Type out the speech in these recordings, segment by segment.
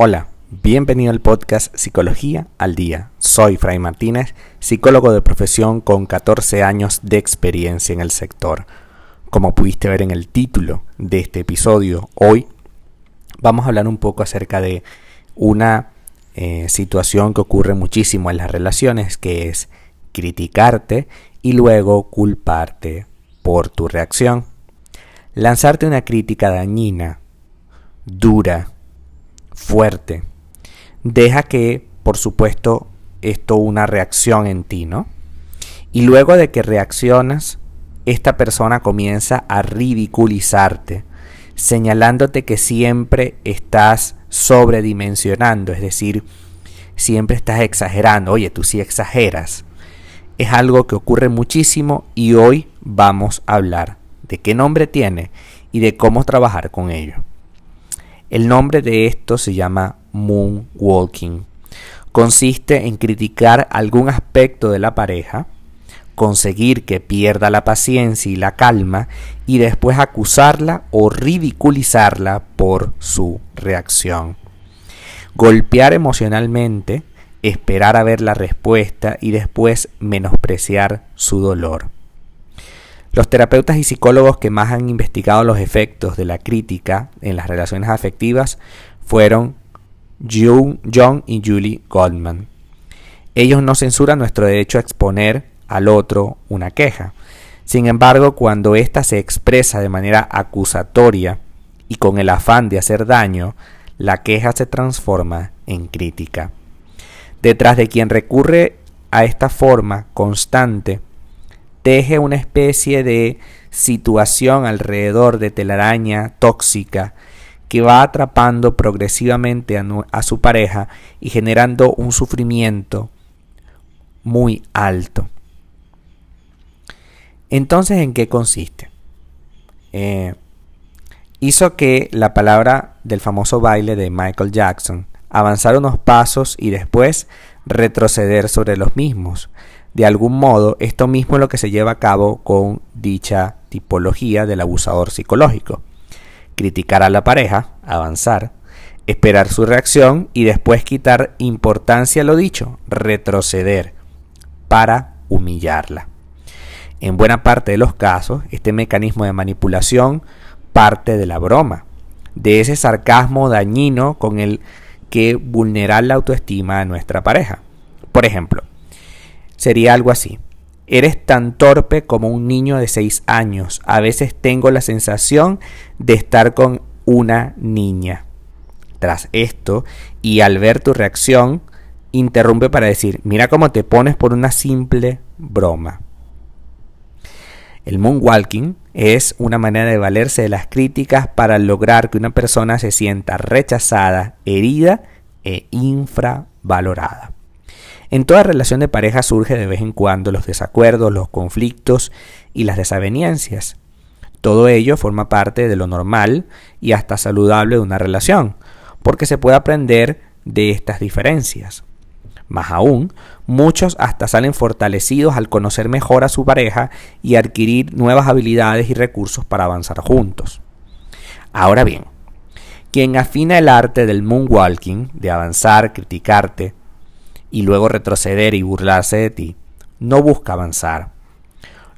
Hola, bienvenido al podcast Psicología al Día. Soy Fray Martínez, psicólogo de profesión con 14 años de experiencia en el sector. Como pudiste ver en el título de este episodio, hoy vamos a hablar un poco acerca de una eh, situación que ocurre muchísimo en las relaciones, que es criticarte y luego culparte por tu reacción. Lanzarte una crítica dañina, dura, fuerte, deja que, por supuesto, esto una reacción en ti, ¿no? Y luego de que reaccionas, esta persona comienza a ridiculizarte, señalándote que siempre estás sobredimensionando, es decir, siempre estás exagerando. Oye, tú sí exageras. Es algo que ocurre muchísimo y hoy vamos a hablar de qué nombre tiene y de cómo trabajar con ello. El nombre de esto se llama moonwalking. Consiste en criticar algún aspecto de la pareja, conseguir que pierda la paciencia y la calma y después acusarla o ridiculizarla por su reacción. Golpear emocionalmente, esperar a ver la respuesta y después menospreciar su dolor. Los terapeutas y psicólogos que más han investigado los efectos de la crítica en las relaciones afectivas fueron John y Julie Goldman. Ellos no censuran nuestro derecho a exponer al otro una queja. Sin embargo, cuando ésta se expresa de manera acusatoria y con el afán de hacer daño, la queja se transforma en crítica. Detrás de quien recurre a esta forma constante teje una especie de situación alrededor de telaraña tóxica que va atrapando progresivamente a, su pareja y generando un sufrimiento muy alto. Entonces, ¿en qué consiste? Eh, hizo que la palabra del famoso baile de Michael Jackson avanzar unos pasos y después retroceder sobre los mismos, de algún modo, esto mismo es lo que se lleva a cabo con dicha tipología del abusador psicológico. Criticar a la pareja, avanzar, esperar su reacción y después quitar importancia a lo dicho, retroceder, para humillarla. En buena parte de los casos, este mecanismo de manipulación parte de la broma, de ese sarcasmo dañino con el que vulnerar la autoestima de nuestra pareja. Por ejemplo, sería algo así. Eres tan torpe como un niño de 6 años. A veces tengo la sensación de estar con una niña. Tras esto, y al ver tu reacción, interrumpe para decir, mira cómo te pones por una simple broma. El moonwalking es una manera de valerse de las críticas para lograr que una persona se sienta rechazada, herida e infravalorada. En toda relación de pareja surge de vez en cuando los desacuerdos, los conflictos y las desavenencias. Todo ello forma parte de lo normal y hasta saludable de una relación, porque se puede aprender de estas diferencias. Más aún, muchos hasta salen fortalecidos al conocer mejor a su pareja y adquirir nuevas habilidades y recursos para avanzar juntos. Ahora bien, quien afina el arte del moonwalking, de avanzar, criticarte, y luego retroceder y burlarse de ti, no busca avanzar.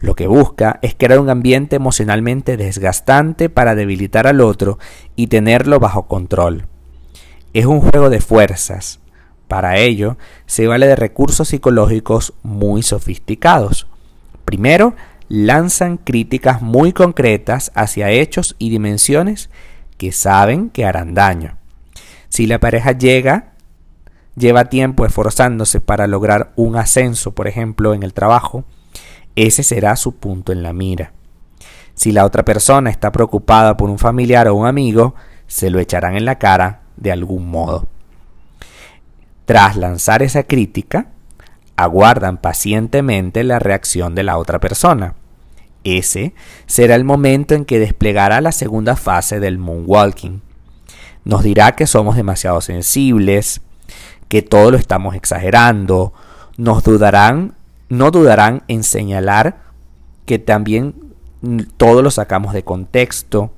Lo que busca es crear un ambiente emocionalmente desgastante para debilitar al otro y tenerlo bajo control. Es un juego de fuerzas. Para ello, se vale de recursos psicológicos muy sofisticados. Primero, lanzan críticas muy concretas hacia hechos y dimensiones que saben que harán daño. Si la pareja llega lleva tiempo esforzándose para lograr un ascenso, por ejemplo, en el trabajo, ese será su punto en la mira. Si la otra persona está preocupada por un familiar o un amigo, se lo echarán en la cara de algún modo. Tras lanzar esa crítica, aguardan pacientemente la reacción de la otra persona. Ese será el momento en que desplegará la segunda fase del moonwalking. Nos dirá que somos demasiado sensibles, que todo lo estamos exagerando, nos dudarán, no dudarán en señalar que también todo lo sacamos de contexto,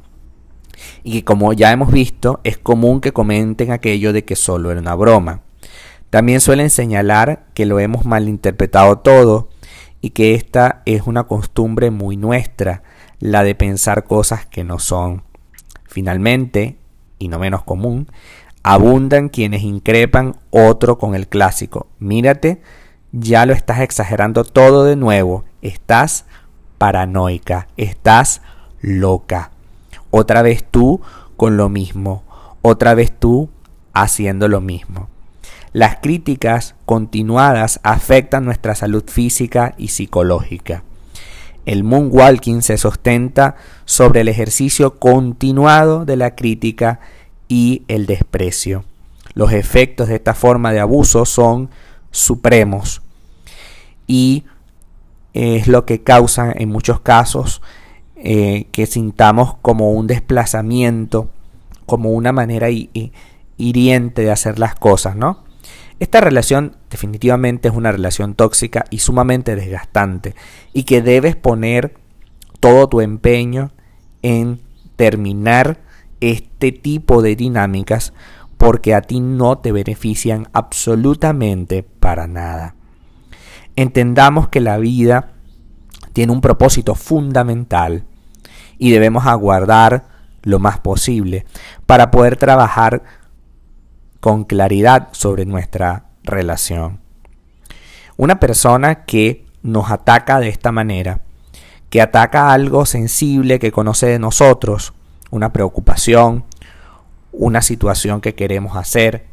Y que como ya hemos visto, es común que comenten aquello de que solo era una broma. También suelen señalar que lo hemos malinterpretado todo y que esta es una costumbre muy nuestra, la de pensar cosas que no son. Finalmente, y no menos común, abundan quienes increpan otro con el clásico. Mírate, ya lo estás exagerando todo de nuevo, estás paranoica, estás loca. Otra vez tú con lo mismo, otra vez tú haciendo lo mismo. Las críticas continuadas afectan nuestra salud física y psicológica. El moonwalking se sustenta sobre el ejercicio continuado de la crítica y el desprecio. Los efectos de esta forma de abuso son supremos y es lo que causa en muchos casos eh, que sintamos como un desplazamiento, como una manera hiriente de hacer las cosas, ¿no? Esta relación definitivamente es una relación tóxica y sumamente desgastante y que debes poner todo tu empeño en terminar este tipo de dinámicas porque a ti no te benefician absolutamente para nada. Entendamos que la vida tiene un propósito fundamental y debemos aguardar lo más posible para poder trabajar con claridad sobre nuestra relación. Una persona que nos ataca de esta manera, que ataca algo sensible que conoce de nosotros, una preocupación, una situación que queremos hacer,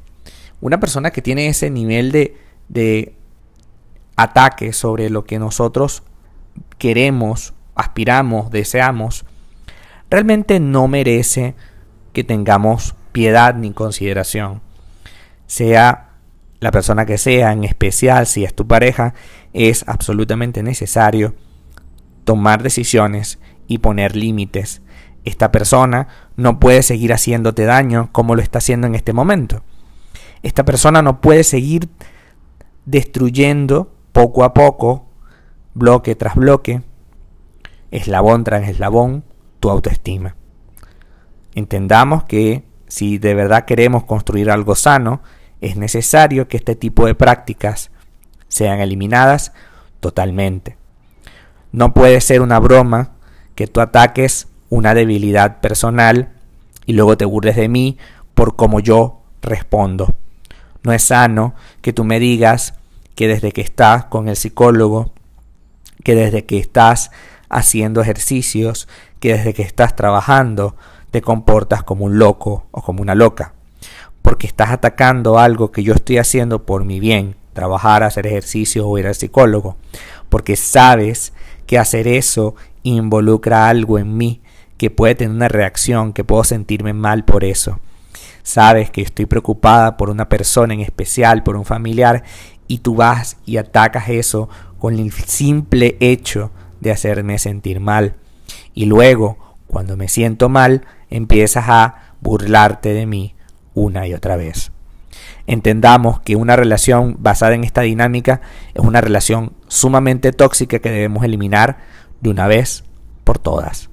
una persona que tiene ese nivel de, de ataque sobre lo que nosotros queremos, aspiramos, deseamos, realmente no merece que tengamos piedad ni consideración sea la persona que sea, en especial si es tu pareja, es absolutamente necesario tomar decisiones y poner límites. Esta persona no puede seguir haciéndote daño como lo está haciendo en este momento. Esta persona no puede seguir destruyendo poco a poco, bloque tras bloque, eslabón tras eslabón, tu autoestima. Entendamos que si de verdad queremos construir algo sano, es necesario que este tipo de prácticas sean eliminadas totalmente. No puede ser una broma que tú ataques una debilidad personal y luego te burles de mí por cómo yo respondo. No es sano que tú me digas que desde que estás con el psicólogo, que desde que estás haciendo ejercicios, que desde que estás trabajando, te comportas como un loco o como una loca. Porque estás atacando algo que yo estoy haciendo por mi bien, trabajar, hacer ejercicio o ir al psicólogo, porque sabes que hacer eso involucra algo en mí, que puede tener una reacción, que puedo sentirme mal por eso. Sabes que estoy preocupada por una persona en especial, por un familiar, y tú vas y atacas eso con el simple hecho de hacerme sentir mal. Y luego, cuando me siento mal, empiezas a burlarte de mí una y otra vez. Entendamos que una relación basada en esta dinámica es una relación sumamente tóxica que debemos eliminar de una vez por todas.